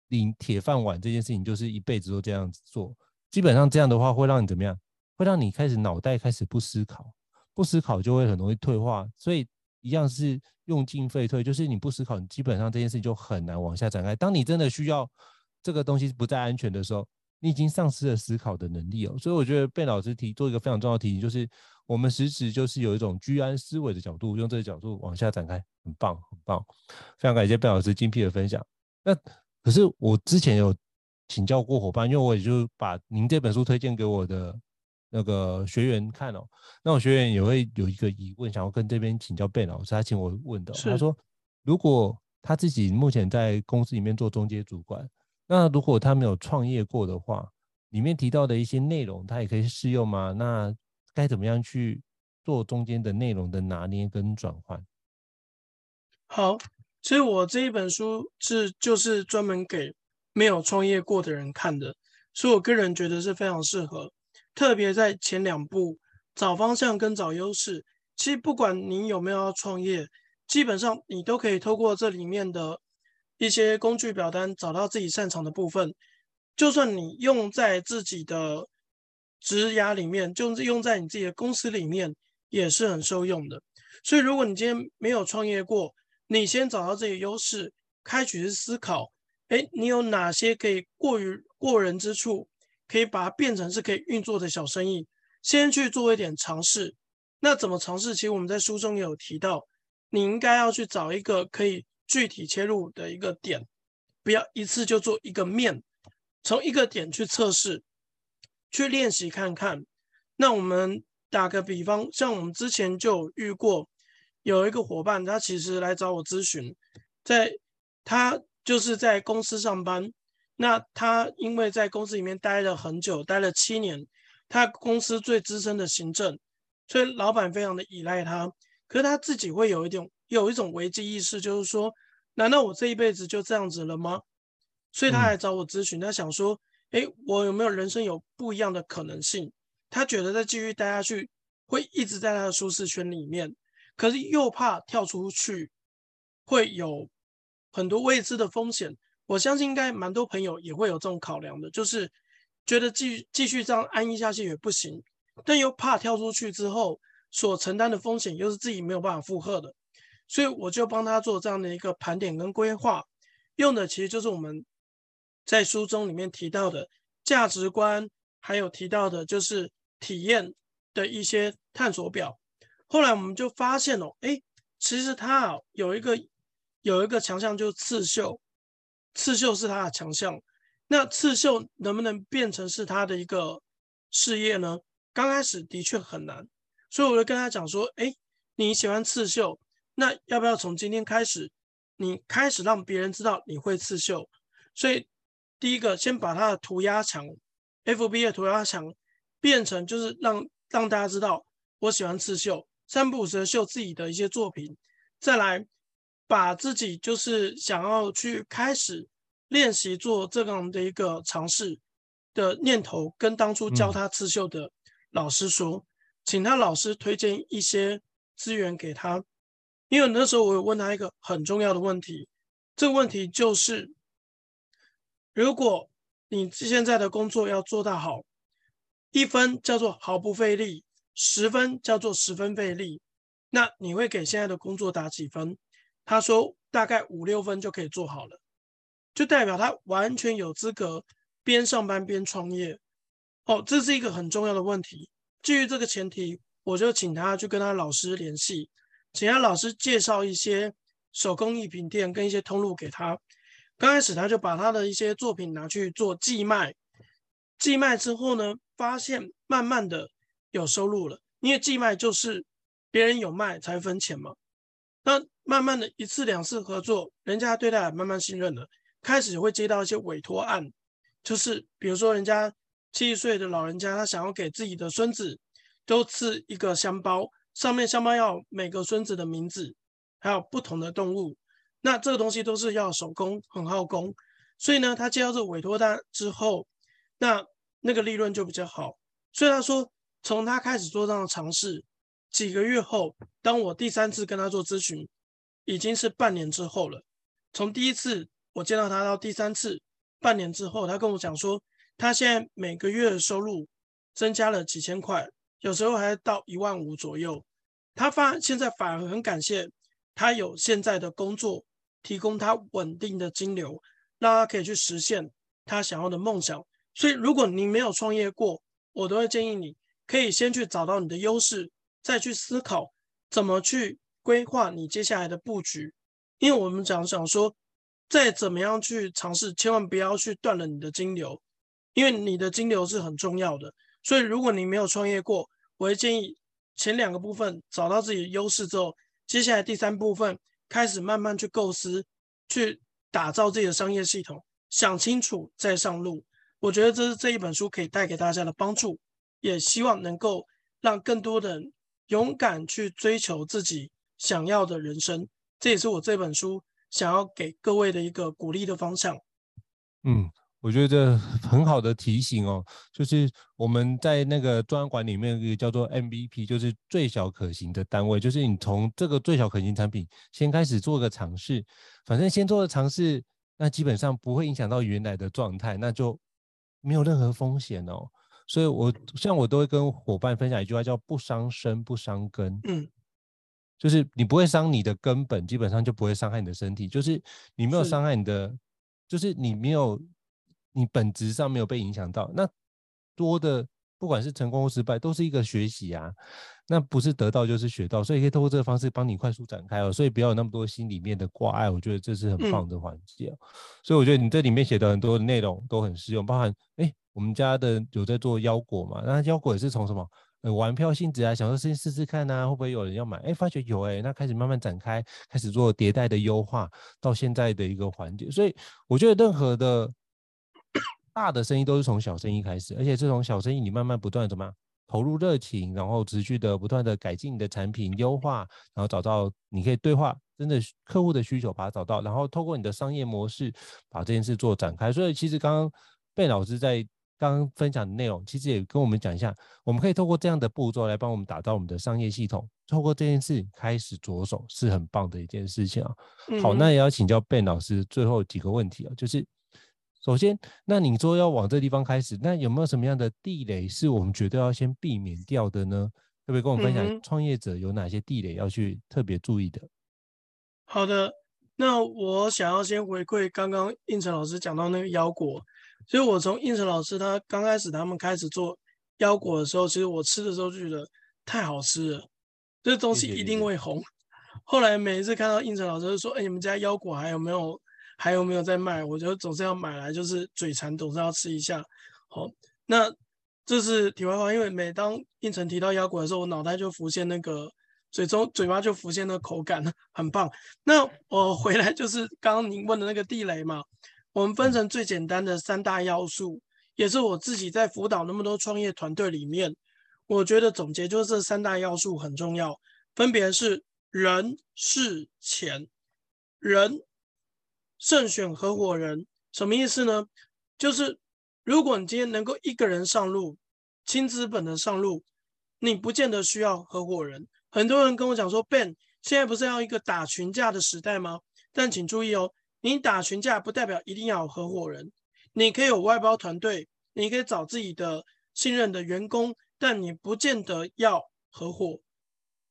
领铁饭碗这件事情就是一辈子都这样子做。基本上这样的话会让你怎么样？会让你开始脑袋开始不思考，不思考就会很容易退化。所以一样是用进废退，就是你不思考，你基本上这件事情就很难往下展开。当你真的需要这个东西不再安全的时候，你已经丧失了思考的能力哦。所以我觉得贝老师提做一个非常重要的提醒，就是我们实时就是有一种居安思危的角度，用这个角度往下展开，很棒，很棒。非常感谢贝老师精辟的分享。那可是我之前有。请教过伙伴，因为我也就把您这本书推荐给我的那个学员看哦。那我学员也会有一个疑问，想要跟这边请教 Ben 老师，他请我问的。他说，如果他自己目前在公司里面做中介主管，那如果他没有创业过的话，里面提到的一些内容，他也可以适用吗？那该怎么样去做中间的内容的拿捏跟转换？好，所以我这一本书是就是专门给。没有创业过的人看的，所以我个人觉得是非常适合，特别在前两步找方向跟找优势。其实不管你有没有要创业，基本上你都可以透过这里面的一些工具表单找到自己擅长的部分。就算你用在自己的职涯里面，就是用在你自己的公司里面，也是很受用的。所以如果你今天没有创业过，你先找到这些优势，开始思考。哎，你有哪些可以过于过人之处，可以把它变成是可以运作的小生意？先去做一点尝试。那怎么尝试？其实我们在书中也有提到，你应该要去找一个可以具体切入的一个点，不要一次就做一个面，从一个点去测试，去练习看看。那我们打个比方，像我们之前就遇过，有一个伙伴，他其实来找我咨询，在他。就是在公司上班，那他因为在公司里面待了很久，待了七年，他公司最资深的行政，所以老板非常的依赖他。可是他自己会有一点有一种危机意识，就是说，难道我这一辈子就这样子了吗？所以他来找我咨询，他想说，诶，我有没有人生有不一样的可能性？他觉得再继续待下去，会一直在他的舒适圈里面，可是又怕跳出去，会有。很多未知的风险，我相信应该蛮多朋友也会有这种考量的，就是觉得继继续这样安逸下去也不行，但又怕跳出去之后所承担的风险又是自己没有办法负荷的，所以我就帮他做这样的一个盘点跟规划，用的其实就是我们在书中里面提到的价值观，还有提到的就是体验的一些探索表。后来我们就发现哦，哎，其实他啊有一个。有一个强项就是刺绣，刺绣是他的强项。那刺绣能不能变成是他的一个事业呢？刚开始的确很难，所以我就跟他讲说：“哎，你喜欢刺绣，那要不要从今天开始，你开始让别人知道你会刺绣？所以第一个，先把他的涂鸦墙，FB 的涂鸦墙变成就是让让大家知道我喜欢刺绣，三不五时绣自己的一些作品，再来把自己就是想要去开始练习做这样的一个尝试的念头，跟当初教他刺绣的老师说，嗯、请他老师推荐一些。资源给他，因为那时候我有问他一个很重要的问题，这个问题就是，如果你现在的工作要做到好，一分叫做毫不费力，十分叫做十分费力，那你会给现在的工作打几分？他说大概五六分就可以做好了，就代表他完全有资格边上班边创业。哦，这是一个很重要的问题。基于这个前提。我就请他去跟他老师联系，请他老师介绍一些手工艺品店跟一些通路给他。刚开始他就把他的一些作品拿去做寄卖，寄卖之后呢，发现慢慢的有收入了，因为寄卖就是别人有卖才分钱嘛。那慢慢的一次两次合作，人家对他也慢慢信任了，开始会接到一些委托案，就是比如说人家七十岁的老人家，他想要给自己的孙子。都刺一个香包，上面香包要每个孙子的名字，还有不同的动物。那这个东西都是要手工，很耗工。所以呢，他接到这个委托单之后，那那个利润就比较好。所以他说，从他开始做这样的尝试，几个月后，当我第三次跟他做咨询，已经是半年之后了。从第一次我见到他到第三次，半年之后，他跟我讲说，他现在每个月的收入增加了几千块。有时候还到一万五左右，他发现在反而很感谢他有现在的工作，提供他稳定的金流，让他可以去实现他想要的梦想。所以，如果你没有创业过，我都会建议你可以先去找到你的优势，再去思考怎么去规划你接下来的布局。因为我们讲讲说，再怎么样去尝试，千万不要去断了你的金流，因为你的金流是很重要的。所以，如果你没有创业过，我会建议前两个部分找到自己的优势之后，接下来第三部分开始慢慢去构思，去打造自己的商业系统，想清楚再上路。我觉得这是这一本书可以带给大家的帮助，也希望能够让更多的人勇敢去追求自己想要的人生。这也是我这本书想要给各位的一个鼓励的方向。嗯。我觉得很好的提醒哦，就是我们在那个专案管里面有一个叫做 MVP，就是最小可行的单位，就是你从这个最小可行产品先开始做个尝试，反正先做个尝试，那基本上不会影响到原来的状态，那就没有任何风险哦。所以我像我都会跟伙伴分享一句话，叫不伤身不伤根，嗯，就是你不会伤你的根本，基本上就不会伤害你的身体，就是你没有伤害你的，就是你没有。你本质上没有被影响到，那多的不管是成功或失败，都是一个学习啊。那不是得到就是学到，所以可以通过这个方式帮你快速展开哦。所以不要有那么多心里面的挂碍，我觉得这是很棒的环节。所以我觉得你这里面写的很多的内容都很适用，包含哎，我们家的有在做腰果嘛？那腰果也是从什么？呃，玩票性质啊，想说先试试看啊，会不会有人要买？哎，发觉有哎，那开始慢慢展开，开始做迭代的优化，到现在的一个环节。所以我觉得任何的。大的生意都是从小生意开始，而且这种小生意你慢慢不断怎么样投入热情，然后持续的不断的改进你的产品优化，然后找到你可以对话真的客户的需求，把它找到，然后透过你的商业模式把这件事做展开。所以其实刚刚贝老师在刚刚分享的内容，其实也跟我们讲一下，我们可以透过这样的步骤来帮我们打造我们的商业系统，透过这件事开始着手是很棒的一件事情啊。好，那也要请教贝老师最后几个问题啊，就是。首先，那你说要往这地方开始，那有没有什么样的地雷是我们绝对要先避免掉的呢？可不可以跟我们分享创业者有哪些地雷要去特别注意的？嗯、好的，那我想要先回馈刚刚应成老师讲到那个腰果，所以我从应成老师他刚开始他们开始做腰果的时候，其实我吃的时候就觉得太好吃了，这东西一定会红。后来每一次看到应成老师就说：“哎，你们家腰果还有没有？”还有没有在卖？我觉得总是要买来，就是嘴馋，总是要吃一下。好，那这是题外话，因为每当应成提到腰果的时候，我脑袋就浮现那个嘴中嘴巴就浮现那个口感，很棒。那我回来就是刚刚您问的那个地雷嘛，我们分成最简单的三大要素，也是我自己在辅导那么多创业团队里面，我觉得总结就是这三大要素很重要，分别是人、事、钱。人，慎选合伙人，什么意思呢？就是如果你今天能够一个人上路，轻资本的上路，你不见得需要合伙人。很多人跟我讲说，Ben，现在不是要一个打群架的时代吗？但请注意哦，你打群架不代表一定要有合伙人，你可以有外包团队，你可以找自己的信任的员工，但你不见得要合伙。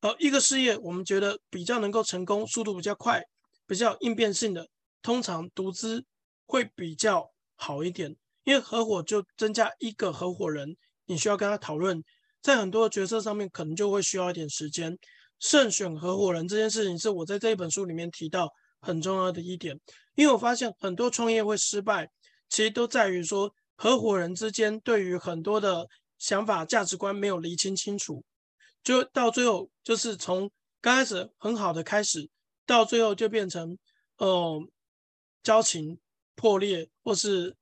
而一个事业，我们觉得比较能够成功，速度比较快，比较应变性的，通常独资会比较好一点，因为合伙就增加一个合伙人，你需要跟他讨论。在很多决策上面，可能就会需要一点时间。慎选合伙人这件事情，是我在这一本书里面提到很重要的一点。因为我发现很多创业会失败，其实都在于说合伙人之间对于很多的想法、价值观没有厘清清楚，就到最后就是从刚开始很好的开始，到最后就变成呃交情破裂，或是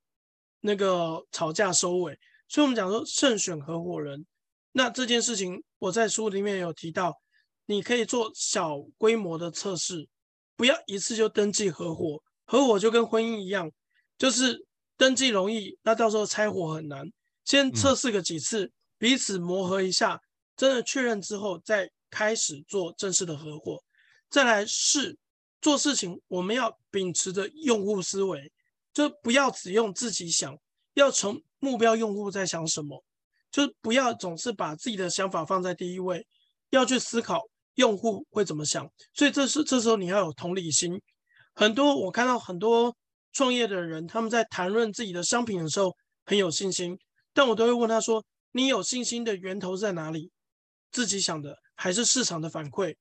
那个吵架收尾。所以我们讲说慎选合伙人。那这件事情我在书里面有提到，你可以做小规模的测试，不要一次就登记合伙。合伙就跟婚姻一样，就是登记容易，那到时候拆伙很难。先测试个几次，彼此磨合一下，真的确认之后，再开始做正式的合伙。再来是做事情，我们要秉持着用户思维，就不要只用自己想，要从目标用户在想什么。就不要总是把自己的想法放在第一位，要去思考用户会怎么想。所以这是这时候你要有同理心。很多我看到很多创业的人，他们在谈论自己的商品的时候很有信心，但我都会问他说：“你有信心的源头在哪里？自己想的还是市场的反馈？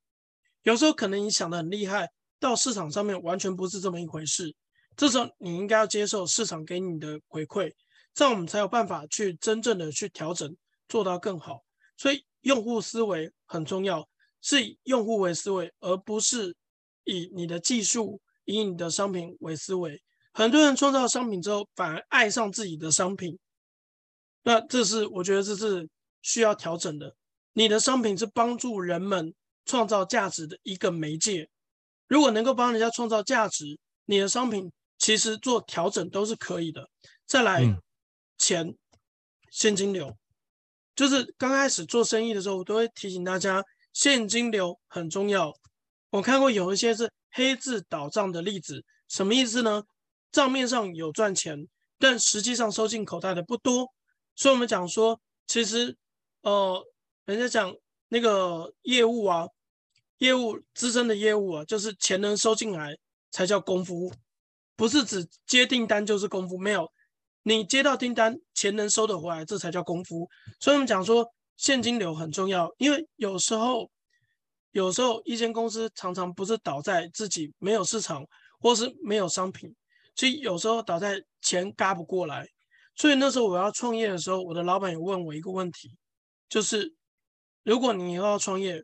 有时候可能你想的很厉害，到市场上面完全不是这么一回事。这时候你应该要接受市场给你的回馈。”这样我们才有办法去真正的去调整，做到更好。所以用户思维很重要，是以用户为思维，而不是以你的技术、以你的商品为思维。很多人创造商品之后，反而爱上自己的商品，那这是我觉得这是需要调整的。你的商品是帮助人们创造价值的一个媒介，如果能够帮人家创造价值，你的商品其实做调整都是可以的。再来。嗯钱、现金流，就是刚开始做生意的时候，我都会提醒大家，现金流很重要。我看过有一些是黑字倒账的例子，什么意思呢？账面上有赚钱，但实际上收进口袋的不多。所以我们讲说，其实，呃，人家讲那个业务啊，业务资深的业务啊，就是钱能收进来才叫功夫，不是指接订单就是功夫，没有。你接到订单，钱能收得回来，这才叫功夫。所以我们讲说现金流很重要，因为有时候，有时候一间公司常常不是倒在自己没有市场，或是没有商品，所以有时候倒在钱嘎不过来。所以那时候我要创业的时候，我的老板也问我一个问题，就是如果你以后要创业，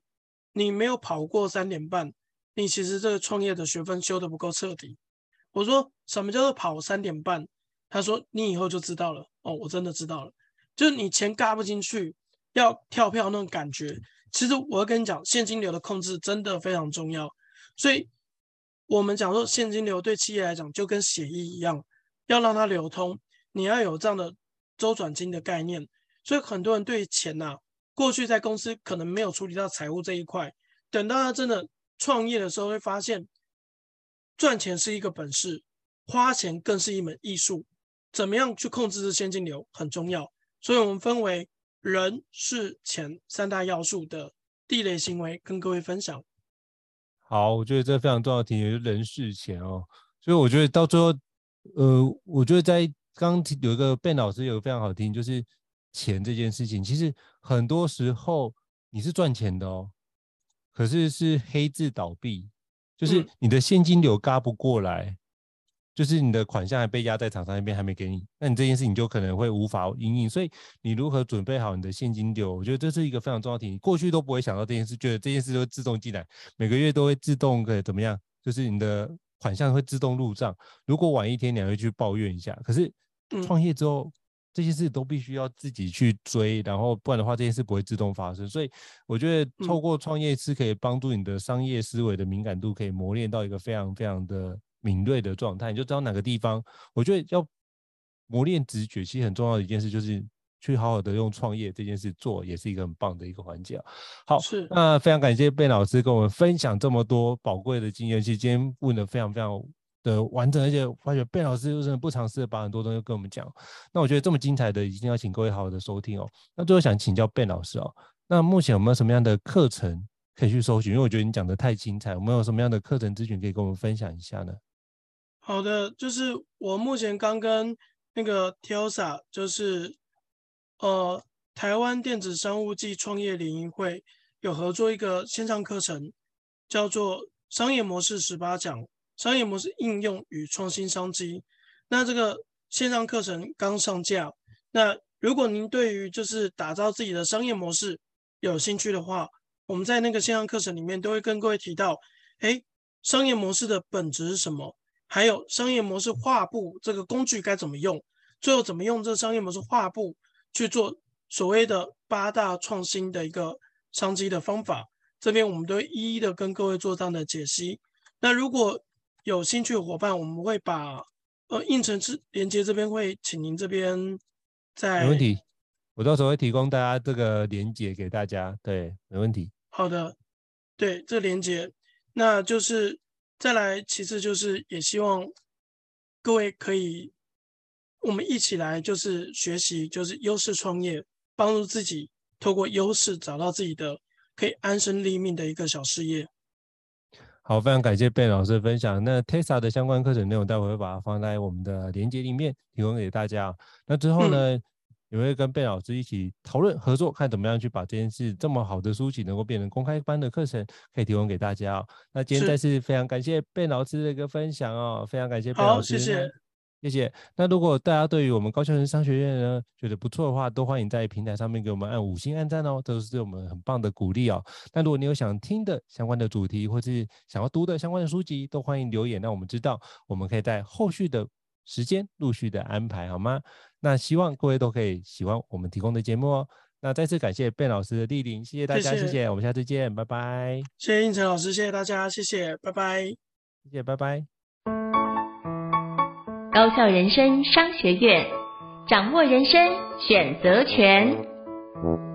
你没有跑过三点半，你其实这个创业的学分修得不够彻底。我说什么叫做跑三点半？他说：“你以后就知道了哦，我真的知道了。就是你钱嘎不进去，要跳票那种感觉。其实我要跟你讲，现金流的控制真的非常重要。所以，我们讲说现金流对企业来讲就跟血液一样，要让它流通，你要有这样的周转金的概念。所以很多人对钱呐、啊，过去在公司可能没有处理到财务这一块，等到他真的创业的时候，会发现赚钱是一个本事，花钱更是一门艺术。”怎么样去控制这现金流很重要，所以我们分为人、是、钱三大要素的地雷行为，跟各位分享。好，我觉得这非常重要的题，就是人、事、钱哦。所以我觉得到最后，呃，我觉得在刚刚有一个 Ben 老师有个非常好听，就是钱这件事情，其实很多时候你是赚钱的哦，可是是黑字倒闭，就是你的现金流嘎不过来。就是你的款项还被压在厂商那边还没给你，那你这件事情就可能会无法应应。所以你如何准备好你的现金流？我觉得这是一个非常重要的题。你过去都不会想到这件事，觉得这件事会自动进来，每个月都会自动的怎么样？就是你的款项会自动入账。如果晚一天，你还会去抱怨一下。可是创业之后，这些事都必须要自己去追，然后不然的话，这件事不会自动发生。所以我觉得透过创业是可以帮助你的商业思维的敏感度，可以磨练到一个非常非常的。敏锐的状态，你就知道哪个地方。我觉得要磨练直觉，其实很重要的一件事就是去好好的用创业这件事做，也是一个很棒的一个环节。好，是那非常感谢 Ben 老师跟我们分享这么多宝贵的经验。其实今天问的非常非常的完整，而且发觉 Ben 老师真的不尝试的把很多东西跟我们讲。那我觉得这么精彩的，一定要请各位好好的收听哦。那最后想请教 Ben 老师哦，那目前有没有什么样的课程可以去搜寻？因为我觉得你讲的太精彩，有没有什么样的课程咨询可以跟我们分享一下呢？好的，就是我目前刚跟那个 TELSA，就是呃台湾电子商务暨创业联谊会有合作一个线上课程，叫做商业模式十八讲，商业模式应用与创新商机。那这个线上课程刚上架，那如果您对于就是打造自己的商业模式有兴趣的话，我们在那个线上课程里面都会跟各位提到，诶，商业模式的本质是什么？还有商业模式画布这个工具该怎么用？最后怎么用这个商业模式画布去做所谓的八大创新的一个商机的方法？这边我们都一一的跟各位做这样的解析。那如果有兴趣的伙伴，我们会把呃应承之连接这边会请您这边在没问题，我到时候会提供大家这个连接给大家。对，没问题。好的，对，这连接，那就是。再来，其次就是也希望各位可以，我们一起来就是学习，就是优势创业，帮助自己透过优势找到自己的可以安身立命的一个小事业。好，非常感谢 Ben 老师的分享。那 TELSA 的相关课程内容，待会会把它放在我们的链接里面，提供给大家。那之后呢？嗯也会跟 Ben 老师一起讨论合作，看怎么样去把这件事这么好的书籍能够变成公开班的课程，可以提供给大家哦。那今天再次非常感谢 Ben 老师的一个分享哦，非常感谢 Ben 老师，谢谢，谢谢。那如果大家对于我们高效人生商学院呢觉得不错的话，都欢迎在平台上面给我们按五星按赞哦，这都是对我们很棒的鼓励哦。那如果你有想听的相关的主题，或是想要读的相关的书籍，都欢迎留言让我们知道，我们可以在后续的时间陆续的安排，好吗？那希望各位都可以喜欢我们提供的节目哦。那再次感谢 Ben 老师的莅临，谢谢大家，谢谢，谢谢，我们下次见，拜拜。谢谢应成老师，谢谢大家，谢谢，拜拜，谢谢，拜拜。高校人生商学院，掌握人生选择权。